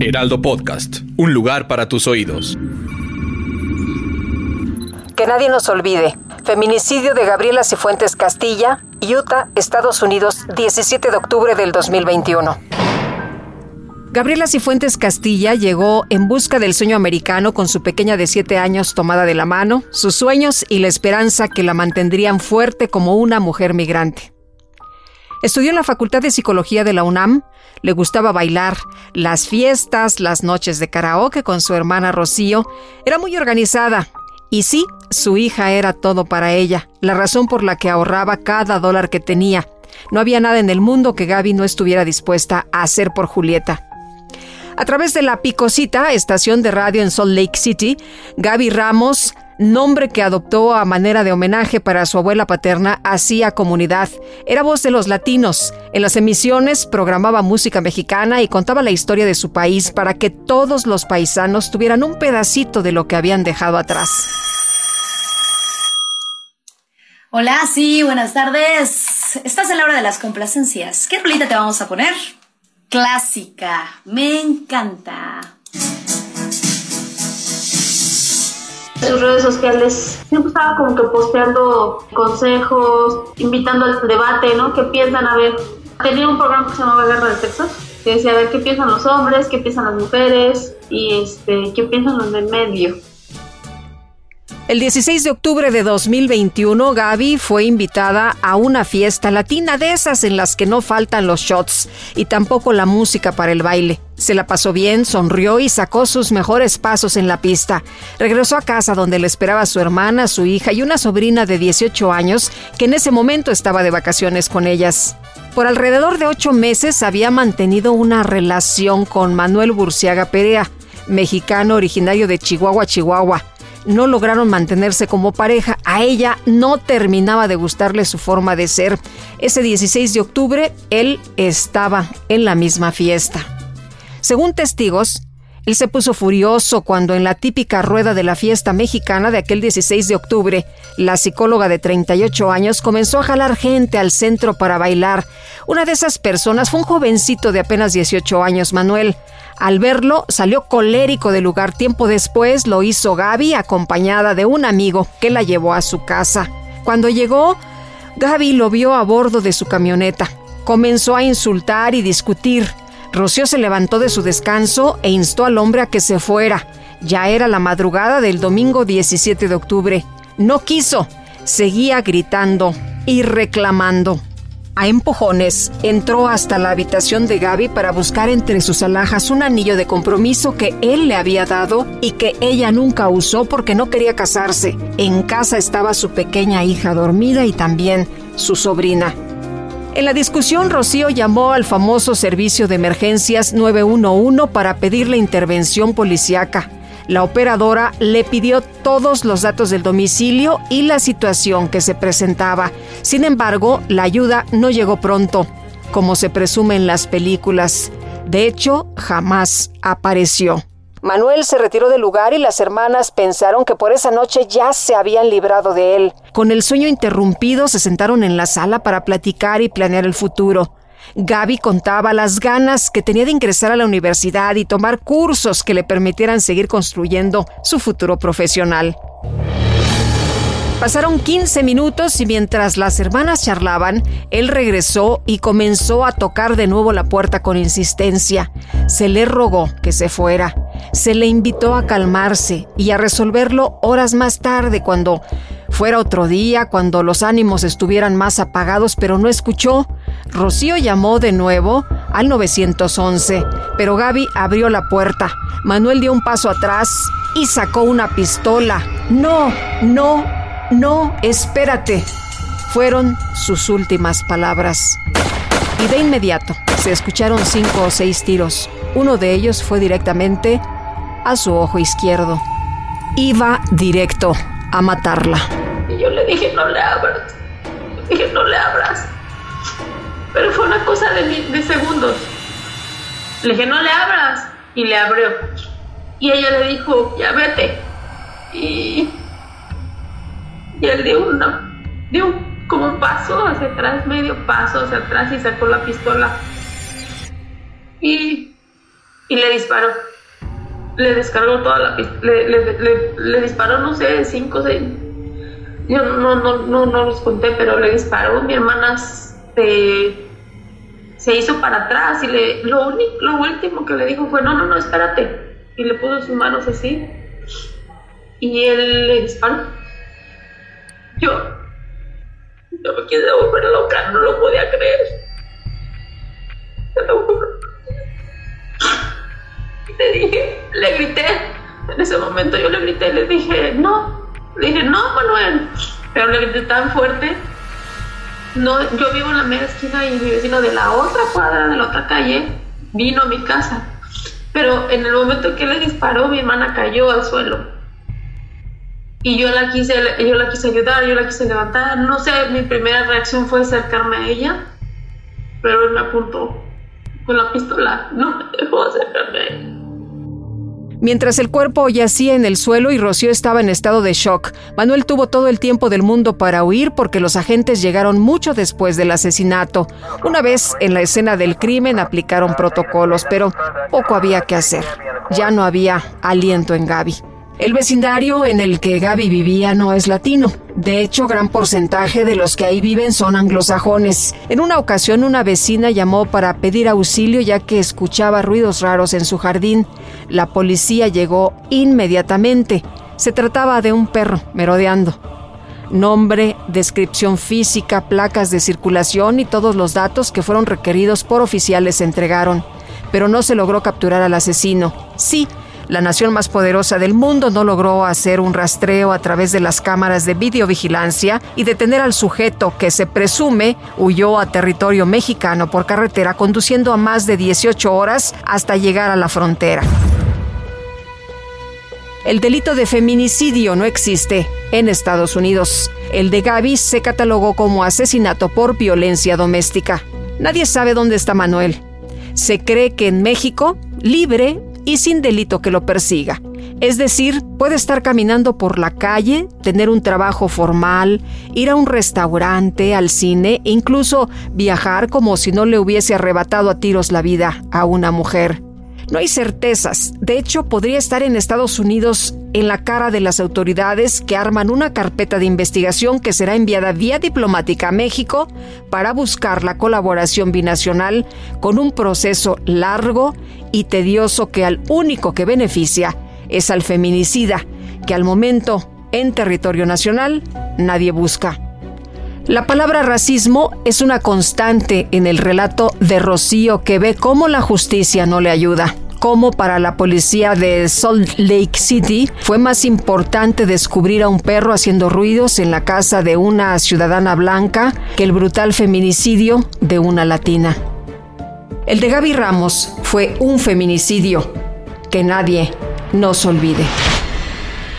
Heraldo Podcast. Un lugar para tus oídos. Que nadie nos olvide. Feminicidio de Gabriela Cifuentes Castilla, Utah, Estados Unidos, 17 de octubre del 2021. Gabriela Cifuentes Castilla llegó en busca del sueño americano con su pequeña de 7 años tomada de la mano, sus sueños y la esperanza que la mantendrían fuerte como una mujer migrante. Estudió en la Facultad de Psicología de la UNAM, le gustaba bailar, las fiestas, las noches de karaoke con su hermana Rocío, era muy organizada. Y sí, su hija era todo para ella, la razón por la que ahorraba cada dólar que tenía. No había nada en el mundo que Gaby no estuviera dispuesta a hacer por Julieta. A través de la Picosita, estación de radio en Salt Lake City, Gaby Ramos nombre que adoptó a manera de homenaje para su abuela paterna, hacía comunidad. Era voz de los latinos. En las emisiones programaba música mexicana y contaba la historia de su país para que todos los paisanos tuvieran un pedacito de lo que habían dejado atrás. Hola, sí, buenas tardes. Estás en la hora de las complacencias. ¿Qué rolita te vamos a poner? Clásica. Me encanta. Sus redes sociales siempre estaba como que posteando consejos, invitando al debate, ¿no? ¿Qué piensan? A ver, tenía un programa que se llamaba Guerra de Texas, que decía, a ver, ¿qué piensan los hombres? ¿Qué piensan las mujeres? Y este, ¿qué piensan los del medio? El 16 de octubre de 2021, Gaby fue invitada a una fiesta latina de esas en las que no faltan los shots y tampoco la música para el baile. Se la pasó bien, sonrió y sacó sus mejores pasos en la pista. Regresó a casa donde le esperaba su hermana, su hija y una sobrina de 18 años que en ese momento estaba de vacaciones con ellas. Por alrededor de ocho meses había mantenido una relación con Manuel Burciaga Perea, mexicano originario de Chihuahua, Chihuahua no lograron mantenerse como pareja. A ella no terminaba de gustarle su forma de ser. Ese 16 de octubre, él estaba en la misma fiesta. Según testigos, él se puso furioso cuando en la típica rueda de la fiesta mexicana de aquel 16 de octubre, la psicóloga de 38 años comenzó a jalar gente al centro para bailar. Una de esas personas fue un jovencito de apenas 18 años, Manuel. Al verlo, salió colérico del lugar. Tiempo después lo hizo Gaby acompañada de un amigo que la llevó a su casa. Cuando llegó, Gaby lo vio a bordo de su camioneta. Comenzó a insultar y discutir. Rocío se levantó de su descanso e instó al hombre a que se fuera. Ya era la madrugada del domingo 17 de octubre. No quiso. Seguía gritando y reclamando. A empujones, entró hasta la habitación de Gaby para buscar entre sus alhajas un anillo de compromiso que él le había dado y que ella nunca usó porque no quería casarse. En casa estaba su pequeña hija dormida y también su sobrina. En la discusión, Rocío llamó al famoso servicio de emergencias 911 para pedirle intervención policíaca. La operadora le pidió todos los datos del domicilio y la situación que se presentaba. Sin embargo, la ayuda no llegó pronto, como se presume en las películas. De hecho, jamás apareció. Manuel se retiró del lugar y las hermanas pensaron que por esa noche ya se habían librado de él. Con el sueño interrumpido se sentaron en la sala para platicar y planear el futuro. Gaby contaba las ganas que tenía de ingresar a la universidad y tomar cursos que le permitieran seguir construyendo su futuro profesional. Pasaron 15 minutos y mientras las hermanas charlaban, él regresó y comenzó a tocar de nuevo la puerta con insistencia. Se le rogó que se fuera. Se le invitó a calmarse y a resolverlo horas más tarde cuando fuera otro día, cuando los ánimos estuvieran más apagados, pero no escuchó. Rocío llamó de nuevo al 911, pero Gaby abrió la puerta. Manuel dio un paso atrás y sacó una pistola. No, no, no, espérate. Fueron sus últimas palabras. y de inmediato se escucharon cinco o seis tiros. Uno de ellos fue directamente a su ojo izquierdo. Iba directo a matarla. Y yo le dije, no le abras. Le dije, no le abras. Pero fue una cosa de, de segundos. Le dije, no le abras. Y le abrió. Y ella le dijo, ya vete. Y, y él dio, una, dio como un paso hacia atrás, medio paso hacia atrás y sacó la pistola. Y, y le disparó. Le descargó toda la pistola. Le, le, disparó, no sé, cinco, seis. Yo no, no, no, no los conté, pero le disparó. Mi hermana se, se hizo para atrás y le, lo, único, lo último que le dijo fue, no, no, no, espérate. Y le puso sus manos así. Y él le disparó. Yo, yo me quedé volver loca, no lo podía creer. Le dije, le grité. En ese momento yo le grité, le dije, no. Le dije, no, Manuel. Pero le grité tan fuerte. No, yo vivo en la media esquina y mi vecino de la otra cuadra, de la otra calle, vino a mi casa. Pero en el momento que le disparó, mi hermana cayó al suelo y yo la quise, yo la quise ayudar, yo la quise levantar. No sé, mi primera reacción fue acercarme a ella, pero él me apuntó con la pistola, no me dejó acercarme a ella. Mientras el cuerpo yacía en el suelo y Rocío estaba en estado de shock, Manuel tuvo todo el tiempo del mundo para huir porque los agentes llegaron mucho después del asesinato. Una vez en la escena del crimen aplicaron protocolos, pero poco había que hacer. Ya no había aliento en Gaby. El vecindario en el que Gaby vivía no es latino. De hecho, gran porcentaje de los que ahí viven son anglosajones. En una ocasión, una vecina llamó para pedir auxilio ya que escuchaba ruidos raros en su jardín. La policía llegó inmediatamente. Se trataba de un perro merodeando. Nombre, descripción física, placas de circulación y todos los datos que fueron requeridos por oficiales se entregaron. Pero no se logró capturar al asesino. Sí, la nación más poderosa del mundo no logró hacer un rastreo a través de las cámaras de videovigilancia y detener al sujeto que se presume huyó a territorio mexicano por carretera conduciendo a más de 18 horas hasta llegar a la frontera. El delito de feminicidio no existe en Estados Unidos. El de Gaby se catalogó como asesinato por violencia doméstica. Nadie sabe dónde está Manuel. Se cree que en México, libre, y sin delito que lo persiga. Es decir, puede estar caminando por la calle, tener un trabajo formal, ir a un restaurante, al cine, incluso viajar como si no le hubiese arrebatado a tiros la vida a una mujer. No hay certezas. De hecho, podría estar en Estados Unidos en la cara de las autoridades que arman una carpeta de investigación que será enviada vía diplomática a México para buscar la colaboración binacional con un proceso largo y tedioso que al único que beneficia es al feminicida, que al momento en territorio nacional nadie busca. La palabra racismo es una constante en el relato de Rocío que ve cómo la justicia no le ayuda cómo para la policía de Salt Lake City fue más importante descubrir a un perro haciendo ruidos en la casa de una ciudadana blanca que el brutal feminicidio de una latina. El de Gaby Ramos fue un feminicidio que nadie nos olvide.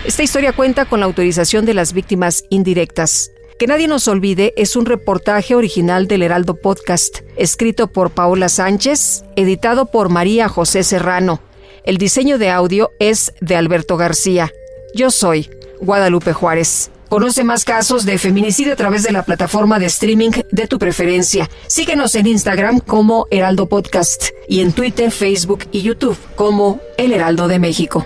Esta historia cuenta con la autorización de las víctimas indirectas. Que nadie nos olvide es un reportaje original del Heraldo Podcast, escrito por Paola Sánchez, editado por María José Serrano. El diseño de audio es de Alberto García. Yo soy Guadalupe Juárez. Conoce más casos de feminicidio a través de la plataforma de streaming de tu preferencia. Síguenos en Instagram como Heraldo Podcast y en Twitter, Facebook y YouTube como El Heraldo de México.